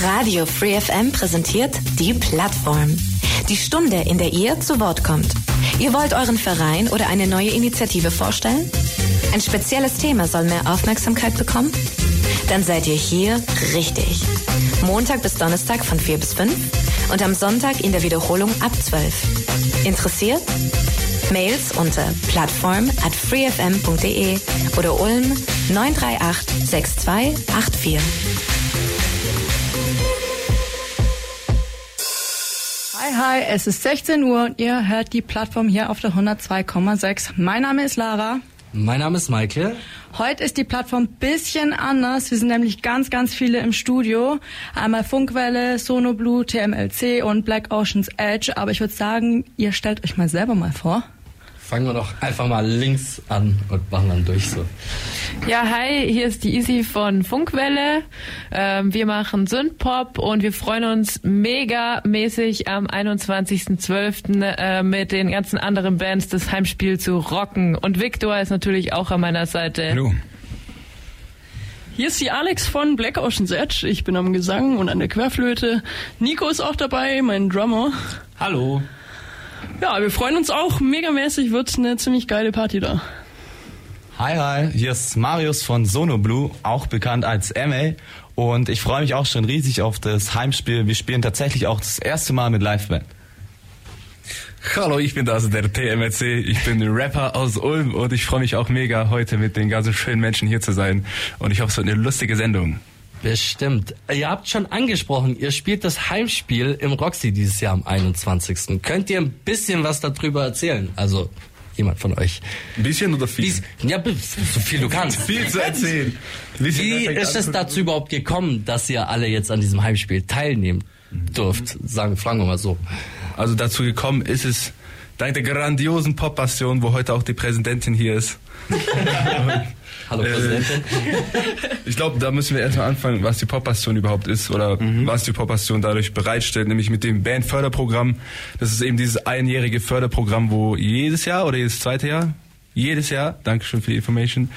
Radio Free FM präsentiert die Plattform. Die Stunde, in der ihr zu Wort kommt. Ihr wollt euren Verein oder eine neue Initiative vorstellen? Ein spezielles Thema soll mehr Aufmerksamkeit bekommen? Dann seid ihr hier richtig. Montag bis Donnerstag von 4 bis 5 und am Sonntag in der Wiederholung ab 12. Interessiert? Mails unter plattform at freefm.de oder Ulm 938 6284. Hi, hi, es ist 16 Uhr und ihr hört die Plattform hier auf der 102,6. Mein Name ist Lara. Mein Name ist Michael. Heute ist die Plattform bisschen anders. Wir sind nämlich ganz, ganz viele im Studio. Einmal Funkwelle, Sonoblue, TMLC und Black Ocean's Edge. Aber ich würde sagen, ihr stellt euch mal selber mal vor. Fangen wir doch einfach mal links an und machen dann durch so. Ja, hi, hier ist die Easy von Funkwelle. Ähm, wir machen Synthpop und wir freuen uns mega mäßig am 21.12. Äh, mit den ganzen anderen Bands das Heimspiel zu rocken. Und Victor ist natürlich auch an meiner Seite. Hallo. Hier ist die Alex von Black Ocean's Edge. Ich bin am Gesang und an der Querflöte. Nico ist auch dabei, mein Drummer. Hallo. Ja, wir freuen uns auch. Megamäßig wird eine ziemlich geile Party da. Hi, hi, hier ist Marius von Sono Blue, auch bekannt als MA. Und ich freue mich auch schon riesig auf das Heimspiel. Wir spielen tatsächlich auch das erste Mal mit Liveband. Hallo, ich bin das der TMC. Ich bin Rapper aus Ulm und ich freue mich auch mega, heute mit den ganzen schönen Menschen hier zu sein. Und ich hoffe, es wird eine lustige Sendung. Bestimmt. Ihr habt schon angesprochen, ihr spielt das Heimspiel im Roxy dieses Jahr am 21. Könnt ihr ein bisschen was darüber erzählen? Also jemand von euch. Ein bisschen oder viel? Ja, so viel du kannst. viel zu erzählen. Wie ist es dazu überhaupt gekommen, dass ihr alle jetzt an diesem Heimspiel teilnehmen dürft? Sagen, fragen wir mal so. Also dazu gekommen ist es dank der grandiosen Pop-Passion, wo heute auch die Präsidentin hier ist. Hallo Präsidentin. ich glaube, da müssen wir erstmal anfangen, was die Pop-Passion überhaupt ist oder mhm. was die Pop-Passion dadurch bereitstellt, nämlich mit dem Bandförderprogramm. Das ist eben dieses einjährige Förderprogramm, wo jedes Jahr oder jedes zweite Jahr, jedes Jahr, Dankeschön für die Information,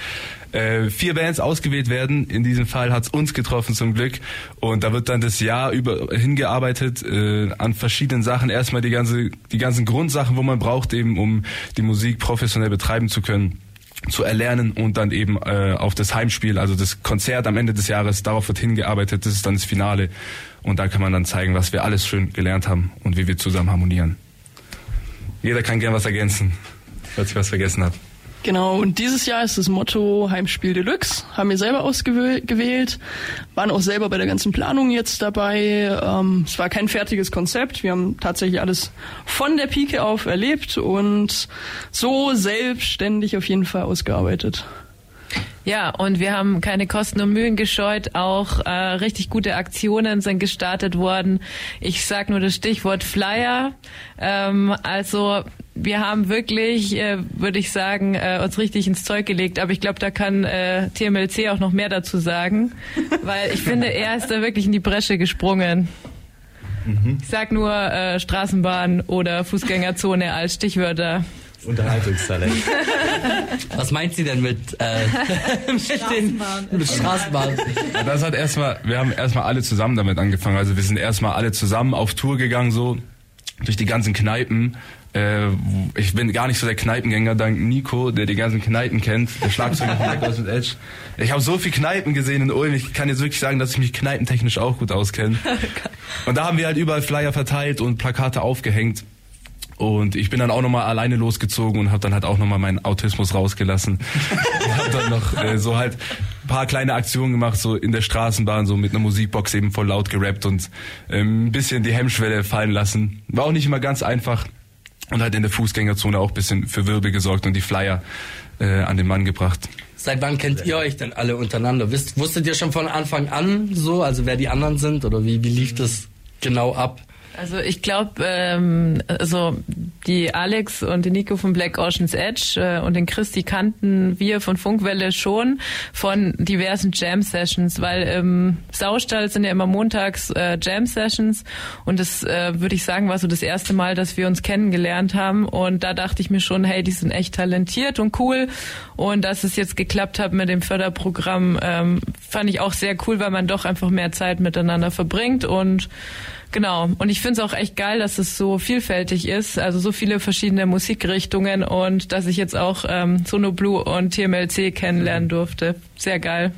äh, vier Bands ausgewählt werden. In diesem Fall hat's uns getroffen zum Glück. Und da wird dann das Jahr über hingearbeitet äh, an verschiedenen Sachen. Erstmal die ganze, die ganzen Grundsachen, wo man braucht, eben um die Musik professionell betreiben zu können zu erlernen und dann eben äh, auf das Heimspiel, also das Konzert am Ende des Jahres, darauf wird hingearbeitet, das ist dann das Finale und da kann man dann zeigen, was wir alles schön gelernt haben und wie wir zusammen harmonieren. Jeder kann gern was ergänzen, falls ich was vergessen habe. Genau, und dieses Jahr ist das Motto Heimspiel Deluxe. Haben wir selber ausgewählt, waren auch selber bei der ganzen Planung jetzt dabei. Ähm, es war kein fertiges Konzept. Wir haben tatsächlich alles von der Pike auf erlebt und so selbstständig auf jeden Fall ausgearbeitet. Ja, und wir haben keine Kosten und Mühen gescheut. Auch äh, richtig gute Aktionen sind gestartet worden. Ich sag nur das Stichwort Flyer. Ähm, also wir haben wirklich, äh, würde ich sagen, äh, uns richtig ins Zeug gelegt. Aber ich glaube, da kann äh, TMLC auch noch mehr dazu sagen, weil ich finde, er ist da wirklich in die Bresche gesprungen. Mhm. Ich sag nur äh, Straßenbahn oder Fußgängerzone als Stichwörter. Unterhaltungstalent. Was meint sie denn mit, äh, mit, den, mit Straßenbahn? Das hat erstmal, wir haben erstmal alle zusammen damit angefangen. Also wir sind erstmal alle zusammen auf Tour gegangen, so durch die ganzen Kneipen. Äh, ich bin gar nicht so der Kneipengänger, dank Nico, der die ganzen Kneipen kennt, der Schlagzeuger von Black mit Edge. Ich habe so viel Kneipen gesehen in Ulm, ich kann jetzt wirklich sagen, dass ich mich kneipentechnisch auch gut auskenne. Und da haben wir halt überall Flyer verteilt und Plakate aufgehängt. Und ich bin dann auch nochmal alleine losgezogen und habe dann halt auch nochmal meinen Autismus rausgelassen. und habe dann noch äh, so halt paar kleine Aktionen gemacht, so in der Straßenbahn, so mit einer Musikbox eben voll laut gerappt und ähm, ein bisschen die Hemmschwelle fallen lassen. War auch nicht immer ganz einfach und halt in der Fußgängerzone auch ein bisschen für Wirbel gesorgt und die Flyer äh, an den Mann gebracht. Seit wann kennt ihr euch denn alle untereinander? Wisst, wusstet ihr schon von Anfang an so, also wer die anderen sind oder wie, wie lief das genau ab? Also ich glaube, ähm, also die Alex und die Nico von Black Ocean's Edge äh, und den Christi kannten wir von Funkwelle schon von diversen Jam Sessions, weil im Saustall sind ja immer montags äh, Jam Sessions. Und das äh, würde ich sagen war so das erste Mal, dass wir uns kennengelernt haben. Und da dachte ich mir schon, hey, die sind echt talentiert und cool. Und dass es jetzt geklappt hat mit dem Förderprogramm, ähm, fand ich auch sehr cool, weil man doch einfach mehr Zeit miteinander verbringt. Und Genau. Und ich finde es auch echt geil, dass es so vielfältig ist, also so viele verschiedene Musikrichtungen und dass ich jetzt auch ähm, Sono Blue und TMLC kennenlernen durfte. Sehr geil.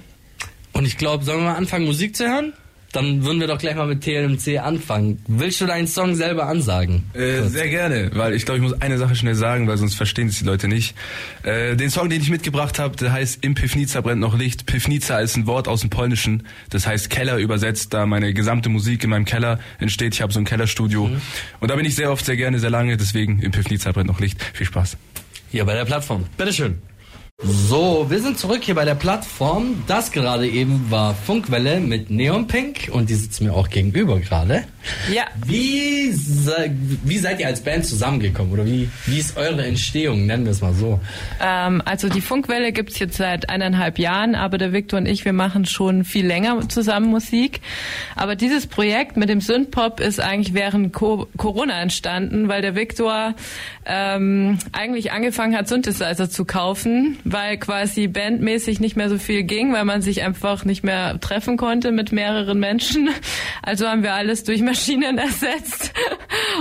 Und ich glaube, sollen wir mal anfangen, Musik zu hören? Dann würden wir doch gleich mal mit TLMC anfangen. Willst du deinen Song selber ansagen? Äh, sehr gerne, weil ich glaube, ich muss eine Sache schnell sagen, weil sonst verstehen es die Leute nicht. Äh, den Song, den ich mitgebracht habe, der heißt Im Pivnica brennt noch Licht. Pivnica ist ein Wort aus dem Polnischen, das heißt Keller übersetzt, da meine gesamte Musik in meinem Keller entsteht. Ich habe so ein Kellerstudio mhm. und da bin ich sehr oft, sehr gerne, sehr lange, deswegen Im Pivnica brennt noch Licht. Viel Spaß. Hier bei der Plattform. Bitteschön. So, wir sind zurück hier bei der Plattform. Das gerade eben war Funkwelle mit Neon Pink und die sitzt mir auch gegenüber gerade. Ja. Wie, wie seid ihr als Band zusammengekommen oder wie, wie ist eure Entstehung, nennen wir es mal so? Ähm, also die Funkwelle gibt's jetzt seit eineinhalb Jahren, aber der Victor und ich, wir machen schon viel länger zusammen Musik. Aber dieses Projekt mit dem Synthpop ist eigentlich während Co Corona entstanden, weil der Victor ähm, eigentlich angefangen hat, Synthesizer zu kaufen weil quasi bandmäßig nicht mehr so viel ging, weil man sich einfach nicht mehr treffen konnte mit mehreren Menschen. Also haben wir alles durch Maschinen ersetzt.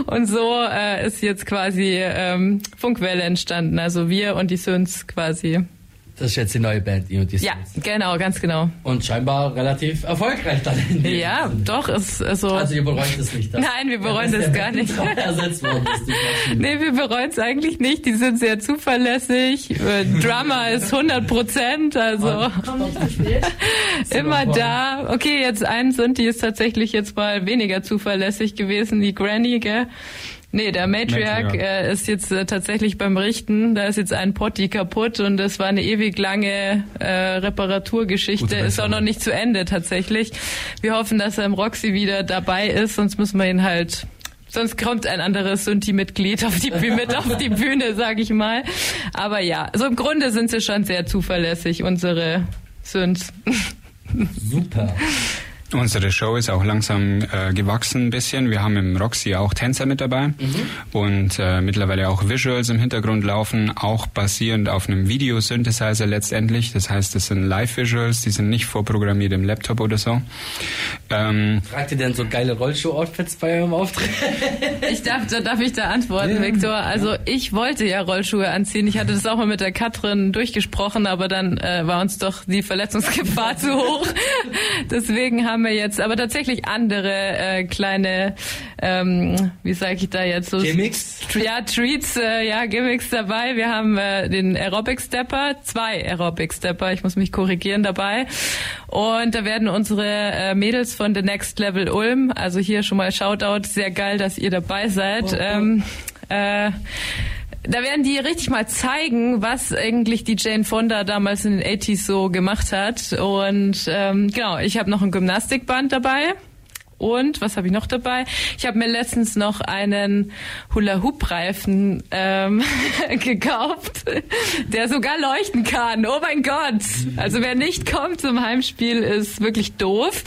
Und so äh, ist jetzt quasi ähm, Funkwelle entstanden. Also wir und die Synths quasi. Das ist jetzt die neue Band, die Ja, genau, ganz genau. Und scheinbar relativ erfolgreich dann. Ja, doch, ist also. Also ihr bereut es nicht. Nein, wir bereuen das gar nicht. ersetzt worden ist, nee, wir bereuen es eigentlich nicht. Die sind sehr zuverlässig. Äh, Drummer ist 100 Prozent, also immer da. Okay, jetzt eins und die ist tatsächlich jetzt mal weniger zuverlässig gewesen, die Granny, gell? Nee, der Matriarch äh, ist jetzt äh, tatsächlich beim Richten. Da ist jetzt ein Potti kaputt und das war eine ewig lange äh, Reparaturgeschichte. Ist auch noch nicht zu Ende tatsächlich. Wir hoffen, dass er im Roxy wieder dabei ist, sonst müssen wir ihn halt Sonst kommt ein anderes Sunti-Mitglied auf die Bühne, mit auf die Bühne, sag ich mal. Aber ja, so im Grunde sind sie schon sehr zuverlässig, unsere Synths. Super. Unsere Show ist auch langsam äh, gewachsen ein bisschen. Wir haben im Roxy auch Tänzer mit dabei mhm. und äh, mittlerweile auch Visuals im Hintergrund laufen, auch basierend auf einem Video-Synthesizer letztendlich. Das heißt, das sind Live-Visuals, die sind nicht vorprogrammiert im Laptop oder so. Ähm, Fragt ihr denn so geile Rollschuh-Outfits bei eurem Auftritt? ich darf, da darf ich da antworten, ja. Viktor. Also ich wollte ja Rollschuhe anziehen. Ich hatte das auch mal mit der Katrin durchgesprochen, aber dann äh, war uns doch die Verletzungsgefahr zu hoch. Deswegen haben haben wir jetzt aber tatsächlich andere äh, kleine, ähm, wie sage ich da jetzt so? Gimmicks? Ja, Treats, äh, ja, Gimmicks dabei. Wir haben äh, den Aerobic Stepper, zwei Aerobic Stepper, ich muss mich korrigieren dabei. Und da werden unsere äh, Mädels von The Next Level Ulm, also hier schon mal Shoutout, sehr geil, dass ihr dabei seid. Oh, oh. Ähm, äh, da werden die richtig mal zeigen, was eigentlich die Jane Fonda damals in den 80s so gemacht hat. Und ähm, genau, ich habe noch ein Gymnastikband dabei. Und was habe ich noch dabei? Ich habe mir letztens noch einen Hula-Hoop-Reifen ähm, gekauft, der sogar leuchten kann. Oh mein Gott! Also wer nicht kommt zum Heimspiel, ist wirklich doof.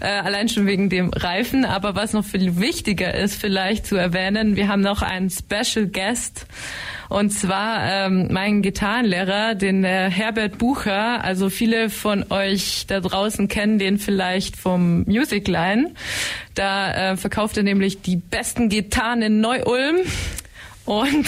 Äh, allein schon wegen dem Reifen. Aber was noch viel wichtiger ist, vielleicht zu erwähnen, wir haben noch einen Special Guest. Und zwar ähm, mein Gitarrenlehrer, den äh, Herbert Bucher. Also viele von euch da draußen kennen den vielleicht vom Musicline. Da äh, verkauft er nämlich die besten Gitarren in Neu-Ulm. Und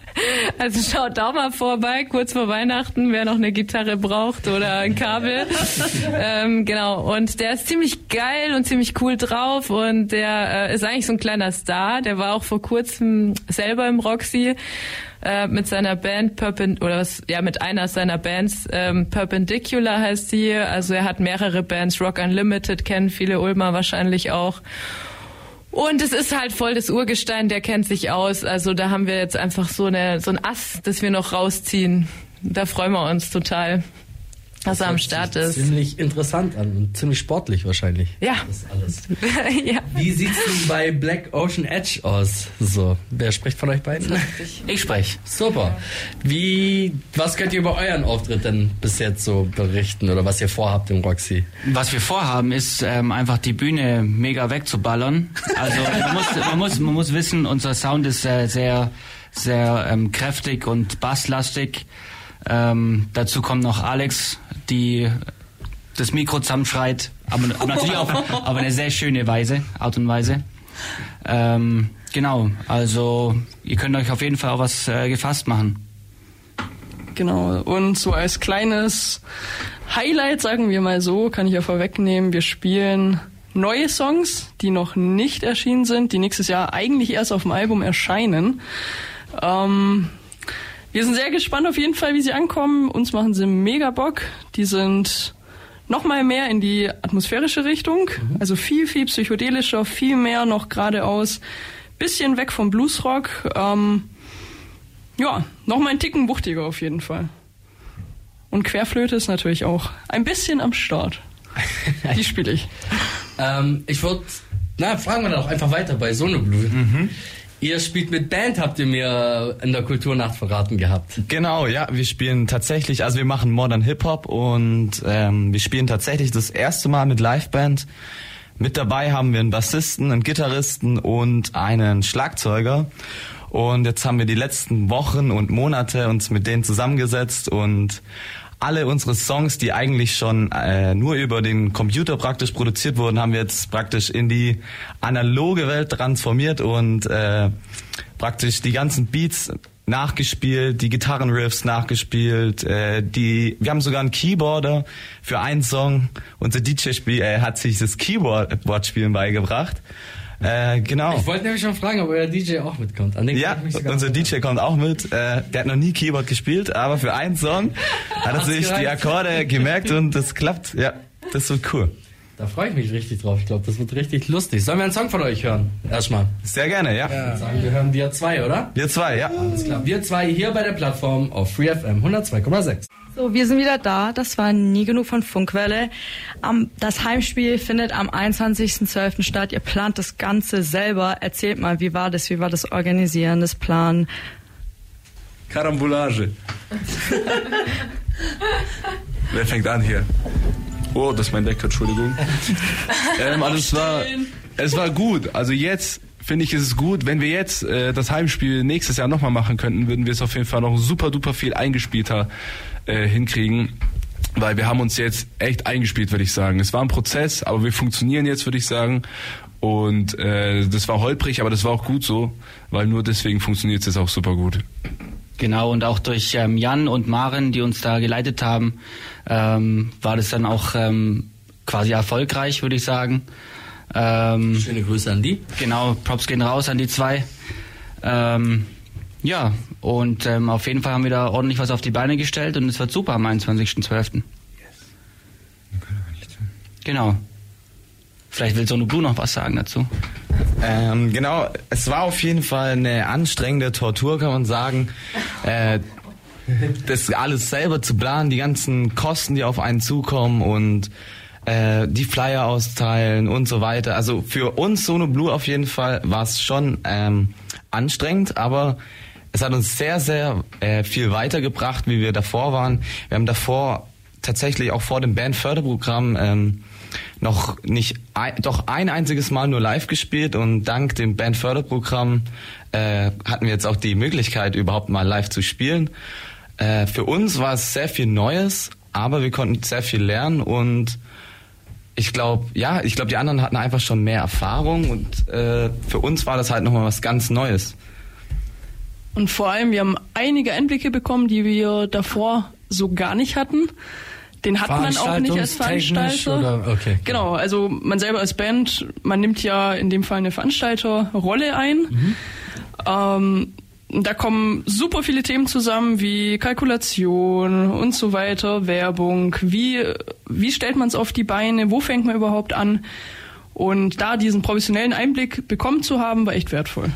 also schaut da mal vorbei, kurz vor Weihnachten, wer noch eine Gitarre braucht oder ein Kabel. ähm, genau. Und der ist ziemlich geil und ziemlich cool drauf und der äh, ist eigentlich so ein kleiner Star. Der war auch vor kurzem selber im Roxy äh, mit seiner Band Perpend oder was, ja mit einer seiner Bands ähm, Perpendicular heißt sie. Also er hat mehrere Bands, Rock Unlimited kennen viele Ulmer wahrscheinlich auch. Und es ist halt voll das Urgestein, der kennt sich aus. Also da haben wir jetzt einfach so eine so ein Ass, das wir noch rausziehen. Da freuen wir uns total. Was er am Start ist. Ziemlich interessant an und ziemlich sportlich wahrscheinlich. Ja. Das alles. ja. Wie sieht's denn bei Black Ocean Edge aus? So, wer spricht von euch beiden? Ich spreche. Super. Wie, was könnt ihr über euren Auftritt denn bis jetzt so berichten oder was ihr vorhabt im Roxy? Was wir vorhaben, ist ähm, einfach die Bühne mega wegzuballern. Also man muss, man muss, man muss wissen, unser Sound ist äh, sehr, sehr ähm, kräftig und basslastig. Ähm, dazu kommt noch Alex, die das Mikro zusammenschreit, aber, aber natürlich auf, auf eine sehr schöne Weise, Art und Weise. Ähm, genau, also ihr könnt euch auf jeden Fall auch was äh, gefasst machen. Genau. Und so als kleines Highlight, sagen wir mal so, kann ich ja vorwegnehmen, wir spielen neue Songs, die noch nicht erschienen sind, die nächstes Jahr eigentlich erst auf dem Album erscheinen. Ähm, wir sind sehr gespannt auf jeden Fall, wie sie ankommen. Uns machen sie mega Bock. Die sind noch mal mehr in die atmosphärische Richtung, also viel, viel psychedelischer, viel mehr noch geradeaus, bisschen weg vom Bluesrock. Ähm, ja, noch mal ein Ticken wuchtiger auf jeden Fall. Und Querflöte ist natürlich auch ein bisschen am Start. Die spiele ich. Ähm, ich würde, na, fragen wir doch einfach weiter bei Sonoblue. Ihr spielt mit Band, habt ihr mir in der Kulturnacht verraten gehabt. Genau, ja, wir spielen tatsächlich, also wir machen Modern Hip Hop und ähm, wir spielen tatsächlich das erste Mal mit Liveband. Mit dabei haben wir einen Bassisten, einen Gitarristen und einen Schlagzeuger. Und jetzt haben wir die letzten Wochen und Monate uns mit denen zusammengesetzt und alle unsere Songs, die eigentlich schon äh, nur über den Computer praktisch produziert wurden, haben wir jetzt praktisch in die analoge Welt transformiert und äh, praktisch die ganzen Beats nachgespielt, die Gitarrenriffs nachgespielt, äh, die wir haben sogar einen Keyboarder für einen Song. Unser DJ spiel, äh, hat sich das Keyboard-Spielen beigebracht. Äh, genau. Ich wollte nämlich schon fragen, ob euer DJ auch mitkommt. Ja, unser DJ kommt auch mit. Äh, der hat noch nie Keyboard gespielt, aber für einen Song hat er sich die. Akkorde gemerkt und das klappt. Ja, das wird cool. Da freue ich mich richtig drauf. Ich glaube, das wird richtig lustig. Sollen wir einen Song von euch hören? Erstmal. Sehr gerne, ja. Ich würde sagen, wir hören wir zwei, oder? Wir zwei, ja. Alles klar. Wir zwei hier bei der Plattform auf FreeFM 102,6. So, wir sind wieder da. Das war nie genug von Funkwelle. Das Heimspiel findet am 21.12. statt. Ihr plant das Ganze selber. Erzählt mal, wie war das? Wie war das Organisieren, das Plan? Karambolage. Wer fängt an hier? Oh, das ist mein Decker, Entschuldigung. ähm, also es war, es war gut. Also jetzt finde ich, ist es gut. Wenn wir jetzt äh, das Heimspiel nächstes Jahr nochmal machen könnten, würden wir es auf jeden Fall noch super duper viel eingespielter äh, hinkriegen. Weil wir haben uns jetzt echt eingespielt, würde ich sagen. Es war ein Prozess, aber wir funktionieren jetzt, würde ich sagen. Und äh, das war holprig, aber das war auch gut so, weil nur deswegen funktioniert es jetzt auch super gut. Genau, und auch durch ähm, Jan und Maren, die uns da geleitet haben, ähm, war das dann auch ähm, quasi erfolgreich, würde ich sagen. Ähm, Schöne Grüße an die. Genau, Props gehen raus an die zwei. Ähm, ja, und ähm, auf jeden Fall haben wir da ordentlich was auf die Beine gestellt und es wird super am 21.12. Genau. Vielleicht will Sono Blue noch was sagen dazu. Ähm, genau, es war auf jeden Fall eine anstrengende Tortur, kann man sagen. Äh, das alles selber zu planen, die ganzen Kosten, die auf einen zukommen und äh, die Flyer austeilen und so weiter. Also für uns Sono Blue auf jeden Fall war es schon ähm, anstrengend, aber es hat uns sehr, sehr äh, viel weitergebracht, wie wir davor waren. Wir haben davor tatsächlich auch vor dem Bandförderprogramm ähm, noch nicht ein, doch ein einziges Mal nur live gespielt und dank dem Bandförderprogramm äh, hatten wir jetzt auch die Möglichkeit überhaupt mal live zu spielen. Äh, für uns war es sehr viel Neues, aber wir konnten sehr viel lernen und ich glaube, ja, ich glaube, die anderen hatten einfach schon mehr Erfahrung und äh, für uns war das halt nochmal was ganz Neues. Und vor allem, wir haben einige Einblicke bekommen, die wir davor so gar nicht hatten. Den hat man auch nicht als Veranstalter. oder- okay. Genau, also man selber als Band, man nimmt ja in dem Fall eine Veranstalterrolle ein. Mhm. Ähm, da kommen super viele Themen zusammen, wie Kalkulation und so weiter, Werbung, wie, wie stellt man es auf die Beine, wo fängt man überhaupt an? Und da diesen professionellen Einblick bekommen zu haben, war echt wertvoll.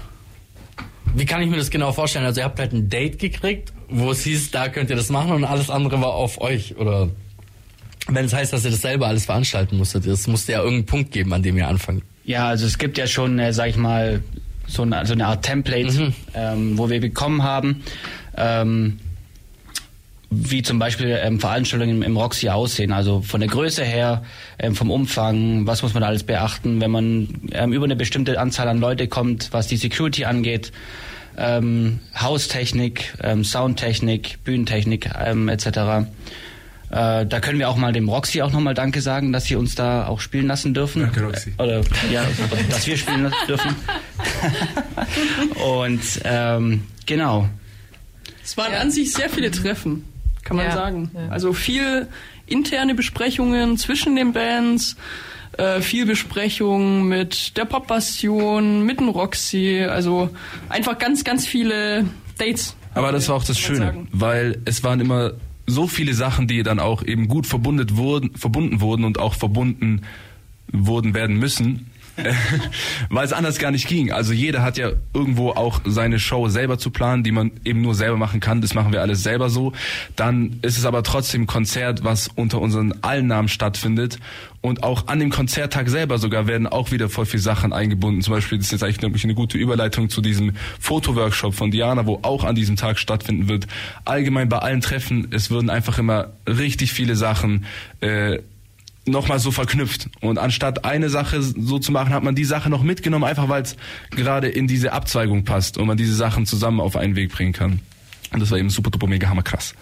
Wie kann ich mir das genau vorstellen? Also ihr habt halt ein Date gekriegt, wo es hieß, da könnt ihr das machen und alles andere war auf euch, oder? Wenn es heißt, dass ihr das selber alles veranstalten musstet, es musste ja irgendeinen Punkt geben, an dem ihr anfangt. Ja, also es gibt ja schon, äh, sag ich mal, so eine, so eine Art Template, Mhm. ähm, wo wir bekommen haben, ähm, wie zum Beispiel ähm, Veranstaltungen im, im Roxy aussehen. Also von der Größe her, ähm, vom Umfang, was muss man alles beachten, wenn man ähm, über eine bestimmte Anzahl an Leute kommt, was die Security angeht, ähm, Haustechnik, Soundtechnik, Bühnentechnik etc. Äh, da können wir auch mal dem Roxy auch nochmal Danke sagen, dass sie uns da auch spielen lassen dürfen. Danke, Roxy. Äh, Oder ja, dass wir spielen lassen dürfen. Und ähm, genau. Es waren an sich sehr viele Treffen, kann man Ja, sagen. ja. Also viel interne Besprechungen zwischen den Bands, äh, viel Besprechungen mit der Pop-Bastion, mit dem Roxy, also einfach ganz, ganz viele Dates. Aber das war auch das Schöne, weil es waren immer so viele Sachen, die dann auch eben gut verbundet wurden, verbunden wurden und auch verbunden wurden werden müssen, weil es anders gar nicht ging. Also jeder hat ja irgendwo auch seine Show selber zu planen, die man eben nur selber machen kann. Das machen wir alles selber so. Dann ist es aber trotzdem ein Konzert, was unter unseren allen Namen stattfindet. Und auch an dem Konzerttag selber sogar werden auch wieder voll viele Sachen eingebunden. Zum Beispiel, das ist jetzt eigentlich eine gute Überleitung zu diesem Fotoworkshop von Diana, wo auch an diesem Tag stattfinden wird. Allgemein bei allen Treffen, es würden einfach immer richtig viele Sachen äh, nochmal so verknüpft. Und anstatt eine Sache so zu machen, hat man die Sache noch mitgenommen, einfach weil es gerade in diese Abzweigung passt und man diese Sachen zusammen auf einen Weg bringen kann. Und das war eben super, duper, mega, hammer krass.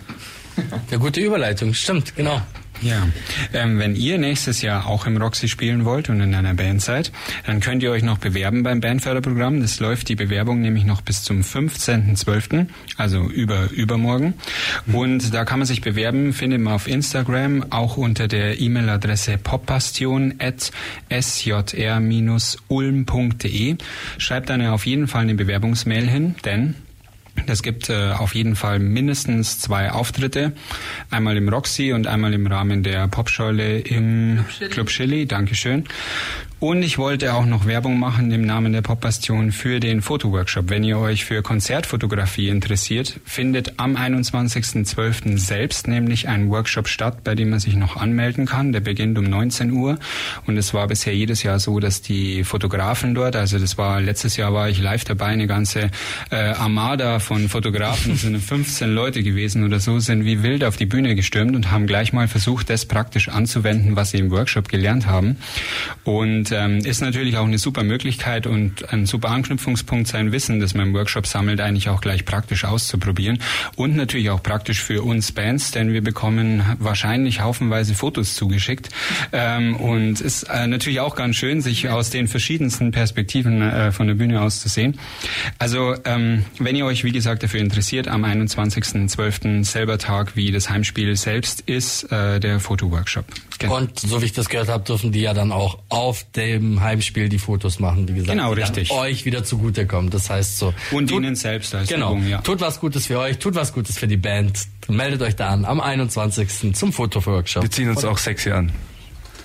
Eine gute Überleitung, stimmt, genau. Ja, ähm, wenn ihr nächstes Jahr auch im Roxy spielen wollt und in einer Band seid, dann könnt ihr euch noch bewerben beim Bandförderprogramm. Das läuft die Bewerbung nämlich noch bis zum 15.12., also über übermorgen. Und da kann man sich bewerben, findet man auf Instagram, auch unter der E-Mail-Adresse popbastion at sjr-ulm.de. Schreibt dann auf jeden Fall eine Bewerbungsmail hin, denn das gibt äh, auf jeden Fall mindestens zwei Auftritte. Einmal im Roxy und einmal im Rahmen der Popschule im Club Chili. Dankeschön. Und ich wollte auch noch Werbung machen im Namen der Popbastion für den Fotoworkshop. Wenn ihr euch für Konzertfotografie interessiert, findet am 21.12. selbst nämlich ein Workshop statt, bei dem man sich noch anmelden kann. Der beginnt um 19 Uhr. Und es war bisher jedes Jahr so, dass die Fotografen dort, also das war letztes Jahr war ich live dabei, eine ganze äh, Armada von Fotografen, sind 15 Leute gewesen oder so, sind wie wild auf die Bühne gestürmt und haben gleich mal versucht, das praktisch anzuwenden, was sie im Workshop gelernt haben. Und ähm, ist natürlich auch eine super Möglichkeit und ein super Anknüpfungspunkt, sein Wissen, das man im Workshop sammelt, eigentlich auch gleich praktisch auszuprobieren. Und natürlich auch praktisch für uns Bands, denn wir bekommen wahrscheinlich haufenweise Fotos zugeschickt. Ähm, und ist äh, natürlich auch ganz schön, sich aus den verschiedensten Perspektiven äh, von der Bühne aus zu sehen. Also ähm, wenn ihr euch, wie gesagt, dafür interessiert, am 21.12. selber Tag wie das Heimspiel selbst ist äh, der Fotoworkshop. Genau. Und so wie ich das gehört habe, dürfen die ja dann auch auf dem Heimspiel die Fotos machen, wie gesagt. Genau, die richtig. Dann euch wieder zugutekommen. Das heißt so. Und tut, ihnen selbst als Genau. Übung, ja. Tut was Gutes für euch, tut was Gutes für die Band. Meldet euch da an am 21. zum Fotoworkshop. Wir ziehen uns auch sexy an.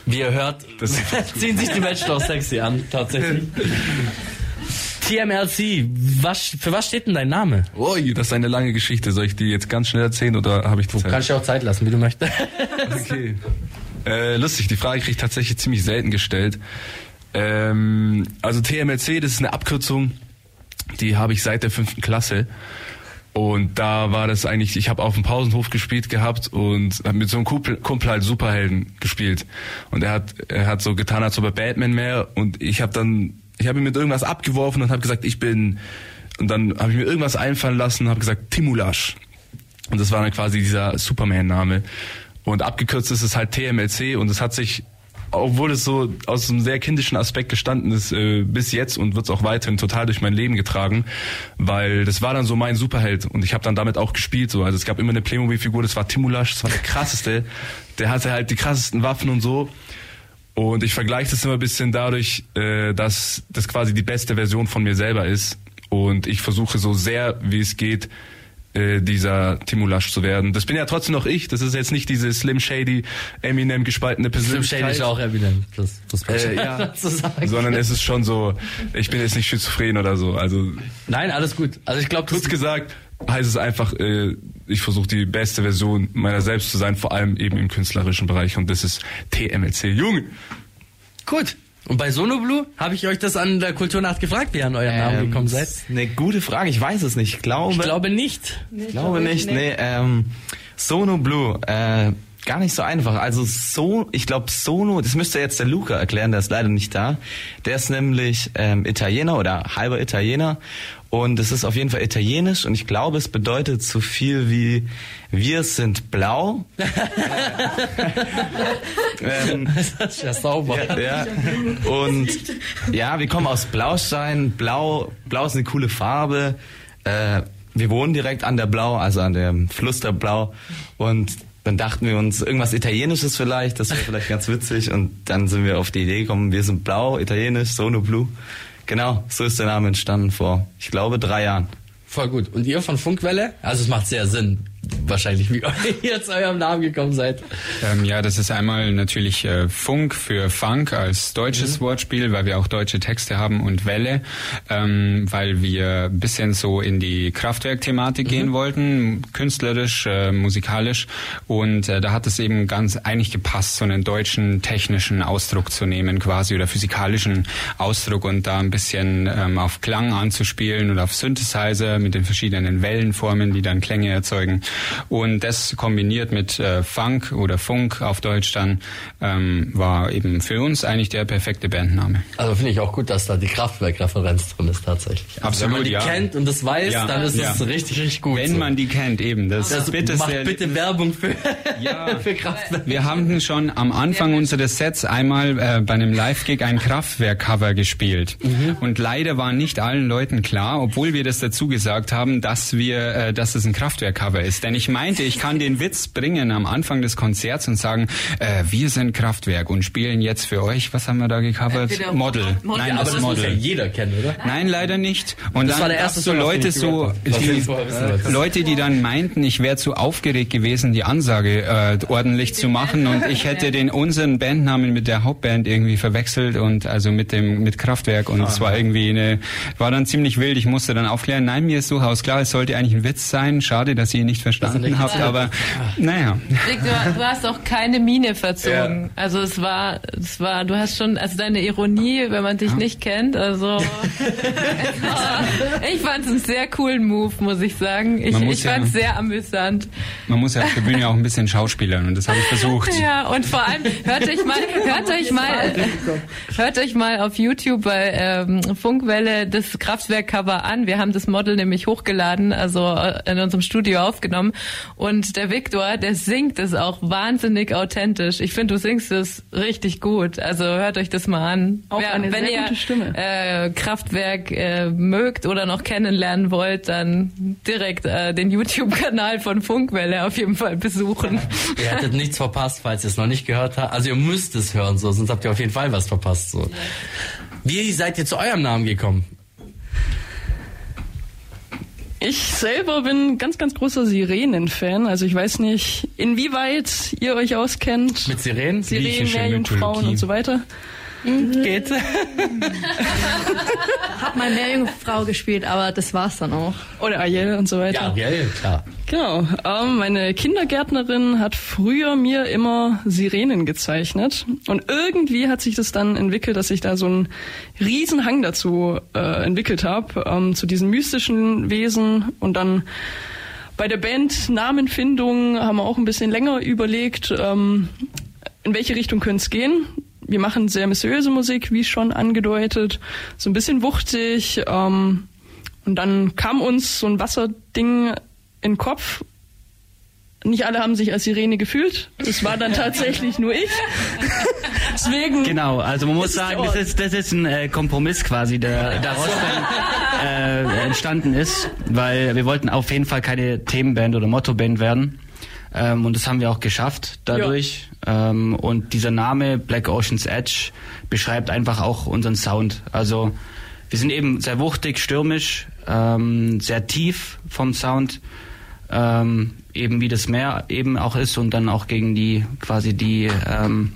Wie ihr hört, Das- ziehen sich die Menschen auch sexy an, tatsächlich. TMLC, was, für was steht denn dein Name? Ui, das ist eine lange Geschichte. Soll ich die jetzt ganz schnell erzählen oder habe ich die Zeit? Kannst du auch Zeit lassen, wie du möchtest. Okay. Äh, lustig, die Frage kriege ich tatsächlich ziemlich selten gestellt. Ähm, also TMLC, das ist eine Abkürzung, die habe ich seit der fünften Klasse. Und da war das eigentlich, ich habe auf dem Pausenhof gespielt gehabt und habe mit so einem Kumpel, Kumpel halt Superhelden gespielt. Und er hat, er hat so getan, als ob er Batman mehr. Und ich habe dann, ich habe ihn mit irgendwas abgeworfen und habe gesagt, ich bin. Und dann habe ich mir irgendwas einfallen lassen und habe gesagt, Timulash. Und das war dann quasi dieser Superman-Name. Und abgekürzt ist es halt TMLC und es hat sich, obwohl es so aus einem sehr kindischen Aspekt gestanden ist, äh, bis jetzt und wird es auch weiterhin total durch mein Leben getragen, weil das war dann so mein Superheld und ich habe dann damit auch gespielt. So. Also es gab immer eine Playmobil-Figur, das war Timulash, das war der krasseste. der hatte halt die krassesten Waffen und so. Und ich vergleiche das immer ein bisschen dadurch, äh, dass das quasi die beste Version von mir selber ist. Und ich versuche so sehr, wie es geht, äh, dieser Timulash zu werden. Das bin ja trotzdem noch ich. Das ist jetzt nicht diese Slim Shady, Eminem gespaltene Slim Persönlichkeit. Shady ist auch evident. Das, das Äh, ja. Sondern es ist schon so, ich bin jetzt nicht schizophren oder so. Also Nein, alles gut. Also ich glaube, kurz gesagt heißt es einfach, äh, ich versuche die beste Version meiner selbst zu sein, vor allem eben im künstlerischen Bereich und das ist TMLC Jung. Gut. Und bei Sono Blue habe ich euch das an der Kulturnacht gefragt, wie ihr an euren Namen Ähm, gekommen seid. ist Eine gute Frage, ich weiß es nicht. Ich glaube, Ich glaube nicht. ich glaube nicht. Nee, ähm, Sono Blue, äh, gar nicht so einfach. Also so, ich glaube Sono, das müsste jetzt der Luca erklären, der ist leider nicht da. Der ist nämlich ähm, Italiener oder halber Italiener und es ist auf jeden Fall italienisch und ich glaube, es bedeutet so viel wie wir sind blau. ähm, Das ist ja sauber. ja, ja. Und ja, wir kommen aus Blaustein. Blau, Blau ist eine coole Farbe. Äh, wir wohnen direkt an der Blau, also an dem Fluss der Blau. Und dann dachten wir uns, irgendwas Italienisches vielleicht, das wäre vielleicht ganz witzig. Und dann sind wir auf die Idee gekommen, wir sind blau, italienisch, Sono Blue. Genau, so ist der Name entstanden vor, ich glaube, drei Jahren. Voll gut. Und ihr von Funkwelle? Also es macht sehr Sinn, wahrscheinlich, wie ihr zu eurem Namen gekommen seid. Ähm, ja, das ist einmal natürlich äh, Funk für Funk als deutsches Wortspiel, weil wir auch deutsche Texte haben und Welle, ähm, weil wir ein bisschen so in die Kraftwerk-Thematik gehen wollten, künstlerisch, äh, musikalisch und äh, da hat es eben ganz eigentlich gepasst, so einen deutschen technischen Ausdruck zu nehmen quasi oder physikalischen Ausdruck und da ein bisschen ähm, auf Klang anzuspielen oder auf Synthesizer mit den verschiedenen Wellenformen, die dann Klänge erzeugen. Und das kombiniert mit äh, Funk oder Funk auf Deutsch dann ähm, war eben für uns eigentlich der perfekte Bandname. Also finde ich auch gut, dass da die Kraftwerk-Referenz drin ist tatsächlich. Also wenn man Absolut, die ja. kennt und das weiß, Ja, dann ist ja. es richtig, richtig gut. Wenn so. man die kennt, eben. Das, das bitte macht sehr, bitte Werbung für, Ja. für Kraftwerk. Wir haben schon am Anfang unseres Sets einmal äh, bei einem Live-Gig ein Kraftwerk-Cover gespielt. Und leider war nicht allen Leuten klar, obwohl wir das dazu gesagt haben, dass wir, äh, dass es ein Kraftwerk-Cover ist. Denn ich meinte, ich kann den Witz bringen am Anfang des Konzerts und sagen, äh, wir sind Kraftwerk und spielen jetzt für euch, was haben wir da gecovert? Entweder Model. Model. Nein, Ja, aber das das muss ja Model. jeder kennen, oder? Nein, leider nicht. Und Das dann war der erste so Song, Leute so, die, wollte. Leute, die dann meinten, ich wäre zu aufgeregt gewesen, die Ansage äh, ordentlich zu machen und ich hätte den unseren Bandnamen mit der Hauptband irgendwie verwechselt und also mit dem mit Kraftwerk und es war irgendwie eine war dann ziemlich wild. Ich musste dann aufklären, nein, mir ist durchaus klar, es sollte eigentlich ein Witz sein. Schade, dass ihr ihn nicht verstanden habt, aber naja. Rick, du, du hast auch keine Miene verzogen. Also es war, es war, du hast schon, also deine Ironie, wenn man dich nicht kennt, also ich fand es einen sehr coolen Move, muss ich sagen. Ich, ich ja- fand es sehr amüsant. Man muss ja auf der Bühne auch ein bisschen schauspielern und das habe ich versucht. Ja, und vor allem hört euch mal, hört euch mal, hört euch mal auf YouTube bei ähm, Funkwelle das Kraftwerk-Cover an. Wir haben das Model nämlich hochgeladen, also äh, in unserem Studio aufgenommen. Und der Viktor, der singt es auch wahnsinnig authentisch. Ich finde, du singst es richtig gut. Also hört euch das mal an. Auch eine wenn sehr ihr gute Stimme. Äh, Kraftwerk äh, mögt oder noch kennenlernen wollt, dann direkt äh, den YouTube-Kanal von Funkwelle auf jeden Fall besuchen. Ihr hättet nichts verpasst, falls ihr es noch nicht gehört habt. Also ihr müsst es hören, so, sonst habt ihr auf jeden Fall was verpasst. So. Wie seid ihr zu eurem Namen gekommen? Ich selber bin ganz, ganz großer Sirenen-Fan. Also ich weiß nicht, inwieweit ihr euch auskennt. Mit Sirenen? Sirenen, Meerjungfrauen und so weiter. Geht. Hab mal Meerjungfrau gespielt, aber das war's dann auch. Oder Ariel und so weiter. Ja, gell, klar. Genau. Ähm, meine Kindergärtnerin hat früher mir immer Sirenen gezeichnet. Und irgendwie hat sich das dann entwickelt, dass ich da so einen riesen Hang dazu äh, entwickelt habe, ähm, zu diesen mystischen Wesen. Und dann bei der Band Namenfindung haben wir auch ein bisschen länger überlegt, ähm, in welche Richtung könnte es gehen. Wir machen sehr mysteriöse Musik, wie schon angedeutet, so ein bisschen wuchtig. Ähm, und dann kam uns so ein Wasserding in den Kopf. Nicht alle haben sich als Sirene gefühlt. Das war dann tatsächlich nur ich. Deswegen. Genau, also man muss sagen, das ist, das ist ein äh, Kompromiss quasi, der daraus dann, äh, entstanden ist, weil wir wollten auf jeden Fall keine Themenband oder Mottoband werden. Ähm, und das haben wir auch geschafft dadurch. Ähm, und dieser Name Black Ocean's Edge beschreibt einfach auch unseren Sound. Also wir sind eben sehr wuchtig, stürmisch, ähm, sehr tief vom Sound, ähm, eben wie das Meer eben auch ist und dann auch gegen die quasi die ähm,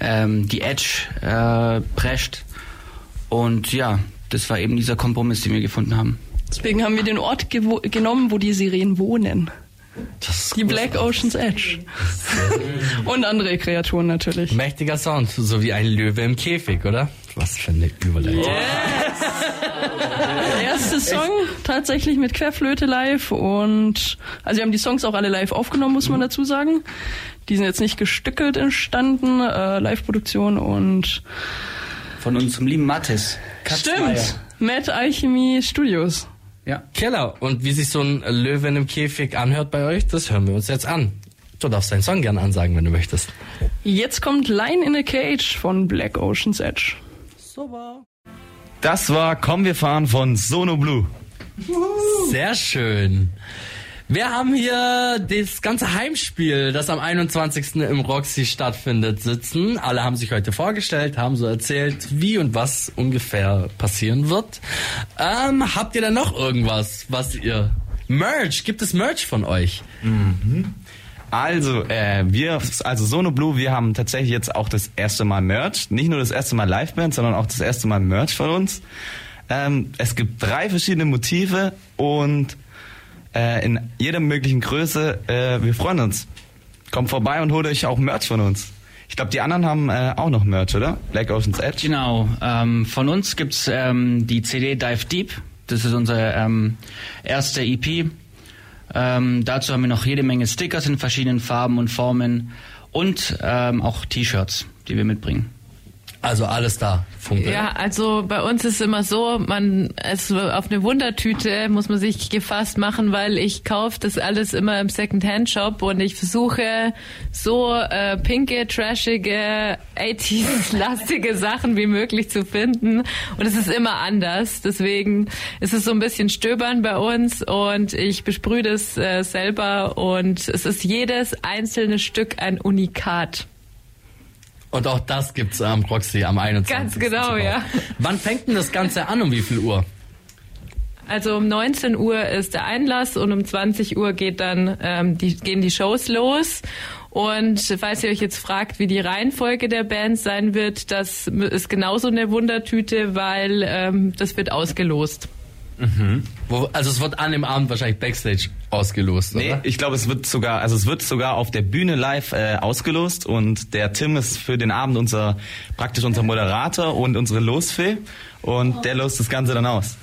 ähm, die Edge äh, prescht. Und ja, das war eben dieser Kompromiss, den wir gefunden haben. Deswegen haben wir den Ort genommen, wo die Sirenen wohnen. Das ist Die Black Ocean's Edge. Und andere Kreaturen natürlich. Mächtiger Sound, so wie ein Löwe im Käfig, oder? Was für eine Überleitung. Der erste Song tatsächlich mit Querflöte live und also wir haben die Songs auch alle live aufgenommen, muss man dazu sagen. Die sind jetzt nicht gestückelt entstanden, äh, Live-Produktion und Von unserem lieben Mathis. stimmt, Mad Alchemy Studios. Ja. Keller. Und wie sich so ein Löwe in einem Käfig anhört bei euch, das hören wir uns jetzt an. Du darfst deinen Song gerne ansagen, wenn du möchtest. Jetzt kommt Line in a Cage von Black Ocean's Edge. Das war Komm, wir fahren von Sono Blue. Sehr schön. Wir haben hier das ganze Heimspiel, das am 21. im Roxy stattfindet, sitzen. Alle haben sich heute vorgestellt, haben so erzählt, wie und was ungefähr passieren wird. Ähm, habt ihr denn noch irgendwas, was ihr... Merch, gibt es Merch von euch? Also, äh, wir, also Sono Blue, wir haben tatsächlich jetzt auch das erste Mal Merch. Nicht nur das erste Mal Liveband, sondern auch das erste Mal Merch von uns. Ähm, es gibt drei verschiedene Motive und äh, in jeder möglichen Größe. Äh, wir freuen uns. Kommt vorbei und holt euch auch Merch von uns. Ich glaube, die anderen haben äh, auch noch Merch, oder? Black Ocean's Edge. Genau. Ähm, von uns gibt's ähm, die CD Dive Deep. Das ist unsere ähm, erste EP. Ähm, dazu haben wir noch jede Menge Stickers in verschiedenen Farben und Formen und ähm, auch T-Shirts, die wir mitbringen. Also alles da. Funke. Ja, also bei uns ist immer so, man es auf eine Wundertüte muss man sich gefasst machen, weil ich kaufe das alles immer im Second-Hand-Shop und ich versuche so äh, pinke, trashige, 80s-lastige Sachen wie möglich zu finden und es ist immer anders. Deswegen ist es so ein bisschen stöbern bei uns und ich besprühe das äh, selber und es ist jedes einzelne Stück ein Unikat. Und auch das gibt's am Roxy am 21. Ganz genau, ja. Wann fängt denn das Ganze an? Um wie viel Uhr? Also um 19 Uhr ist der Einlass und um 20 Uhr geht dann ähm, die, gehen die Shows los. Und falls ihr euch jetzt fragt, wie die Reihenfolge der Bands sein wird, das ist genauso eine Wundertüte, weil ähm, das wird ausgelost. Wo, also es wird an dem Abend wahrscheinlich Backstage ausgelost, Nee, oder? ich glaube, es wird sogar, also es wird sogar auf der Bühne live äh, ausgelost und der Tim ist für den Abend unser praktisch unser Moderator und unsere Losfee und der lost das Ganze dann aus.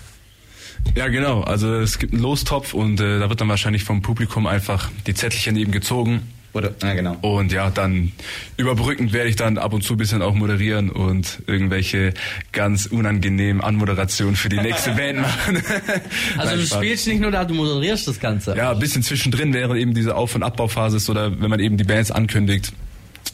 Ja, genau. Also es gibt einen Lostopf und äh, da wird dann wahrscheinlich vom Publikum einfach die Zettelchen eben gezogen. Oder, ja, genau. Und ja, dann überbrückend werde ich dann ab und zu ein bisschen auch moderieren und irgendwelche ganz unangenehmen Anmoderationen für die nächste Band machen. Also Nein, du Spaß. spielst nicht nur da, du moderierst das Ganze. Ja, ein bisschen zwischendrin, während eben diese Auf- und Abbauphase ist oder wenn man eben die Bands ankündigt,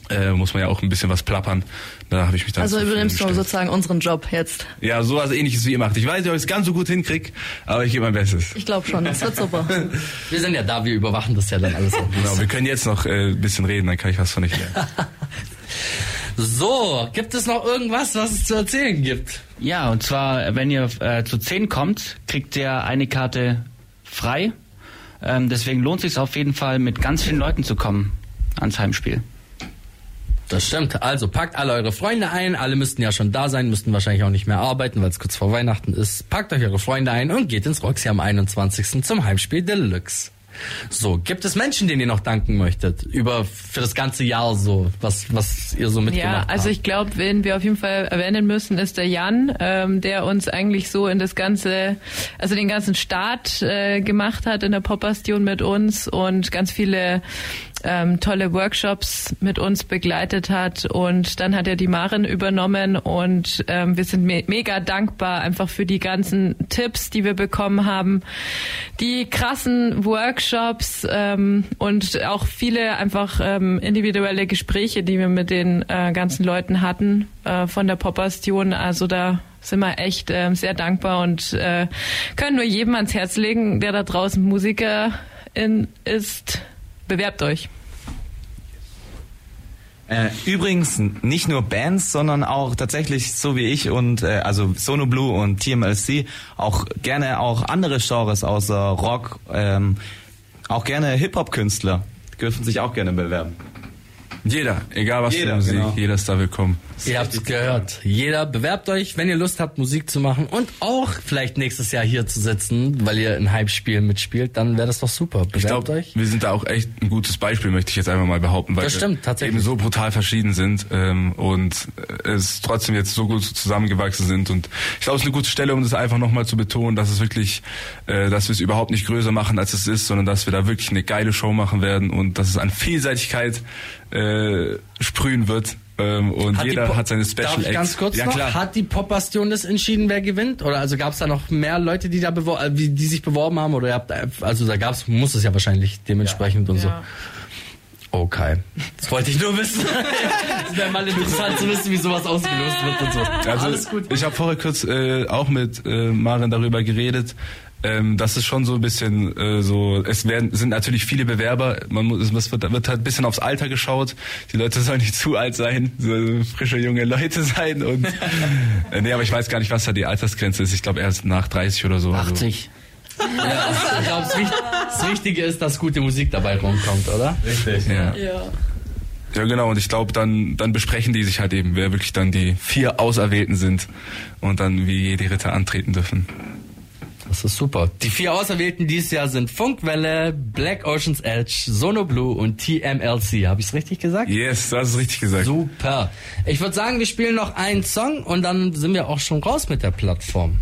äh, muss man ja auch ein bisschen was plappern. Da habe ich mich dann Also übernimmst du sozusagen unseren Job jetzt. Ja, sowas ähnliches wie ihr macht. Ich weiß nicht, ob ich es ganz so gut hinkrieg, aber ich gebe mein Bestes. Ich glaube schon, das wird super. Wir sind ja da, wir überwachen das ja dann alles auch. Genau, wir können jetzt noch äh, ein bisschen reden, dann kann ich was von euch lernen. So, gibt es noch irgendwas, was es zu erzählen gibt? Ja, und zwar, wenn ihr äh, zu 10 kommt, kriegt ihr eine Karte frei. Ähm, deswegen lohnt es sich auf jeden Fall, mit ganz vielen Leuten zu kommen ans Heimspiel. Das stimmt. Also packt alle eure Freunde ein. Alle müssten ja schon da sein, müssten wahrscheinlich auch nicht mehr arbeiten, weil es kurz vor Weihnachten ist. Packt euch eure Freunde ein und geht ins Roxy am 21. zum Heimspiel Deluxe. So, gibt es Menschen, denen ihr noch danken möchtet? Über für das ganze Jahr so, was, was ihr so mitgemacht Ja, habt? also ich glaube, wen wir auf jeden Fall erwähnen müssen, ist der Jan, ähm, der uns eigentlich so in das ganze, also den ganzen Start äh, gemacht hat in der Popbastion mit uns und ganz viele ähm, tolle Workshops mit uns begleitet hat und dann hat er die Maren übernommen und ähm, wir sind me mega dankbar einfach für die ganzen Tipps, die wir bekommen haben, die krassen Workshops ähm, und auch viele einfach ähm, individuelle Gespräche, die wir mit den äh, ganzen Leuten hatten äh, von der Popbastion. Also da sind wir echt ähm, sehr dankbar und äh, können nur jedem ans Herz legen, der da draußen Musiker in, ist. Bewerbt euch. Äh, übrigens nicht nur Bands, sondern auch tatsächlich so wie ich und äh, also Sono Blue und TMLC auch gerne auch andere Genres außer Rock, ähm, auch gerne Hip-Hop-Künstler dürfen sich auch gerne bewerben. Jeder, egal was Jeder, für Musik, genau. jeder ist da willkommen. Ihr habt's gehört. Jeder bewerbt euch, wenn ihr Lust habt, Musik zu machen und auch vielleicht nächstes Jahr hier zu sitzen, weil ihr in Hype-Spielen mitspielt, dann wäre das doch super. Bewerbt Ich glaube, euch. wir sind da auch echt ein gutes Beispiel, möchte ich jetzt einfach mal behaupten, weil Das stimmt, wir eben so brutal verschieden sind ähm, und es trotzdem jetzt so gut zusammengewachsen sind. Und ich glaube, es ist eine gute Stelle, um das einfach nochmal zu betonen, dass es wirklich, äh, dass wir es überhaupt nicht größer machen, als es ist, sondern dass wir da wirklich eine geile Show machen werden und dass es an Vielseitigkeit äh, sprühen wird. Ähm, und Hat die jeder hat seine Special Darf ich ganz kurz ja, noch? klar. Hat die Popbastion das entschieden, wer gewinnt? Oder also gab es da noch mehr Leute, die da bewor äh, wie- die sich beworben haben? Oder ihr habt also da gab's muss es ja wahrscheinlich dementsprechend und Ja. so. Okay. Das wollte ich nur wissen. Es wäre mal interessant zu wissen, wie sowas ausgelöst wird und so. Also Alles gut. ich habe vorher kurz äh, auch mit äh, Maren darüber geredet. Ähm, das ist schon so ein bisschen äh, so, es werden sind natürlich viele Bewerber, man muss, es wird, wird halt ein bisschen aufs Alter geschaut. Die Leute sollen nicht zu alt sein, so frische junge Leute sein und äh, nee, aber ich weiß gar nicht, was da die Altersgrenze ist. Ich glaube erst nach 30 oder so. Also, 80. Ja, ich glaube, das, Wicht- das Wichtige ist, dass gute Musik dabei rumkommt, oder? Richtig. Ja. Ja. ja, genau. Und ich glaube, dann dann besprechen die sich halt eben, wer wirklich dann die vier Auserwählten sind und dann wie jede Ritter antreten dürfen. Das ist super. Die vier Auserwählten dieses Jahr sind Funkwelle, Black Ocean's Edge, Sono Blue und TMLC. Habe ich es richtig gesagt? Yes, das ist richtig gesagt. Super. Ich würde sagen, wir spielen noch einen Song und dann sind wir auch schon raus mit der Plattform.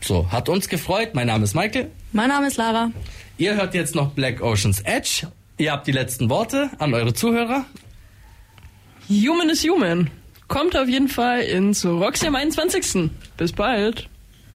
So, hat uns gefreut. Mein Name ist Michael. Mein Name ist Lara. Ihr hört jetzt noch Black Ocean's Edge. Ihr habt die letzten Worte an eure Zuhörer. Human is Human. Kommt auf jeden Fall ins Roxy am 21. Bis bald.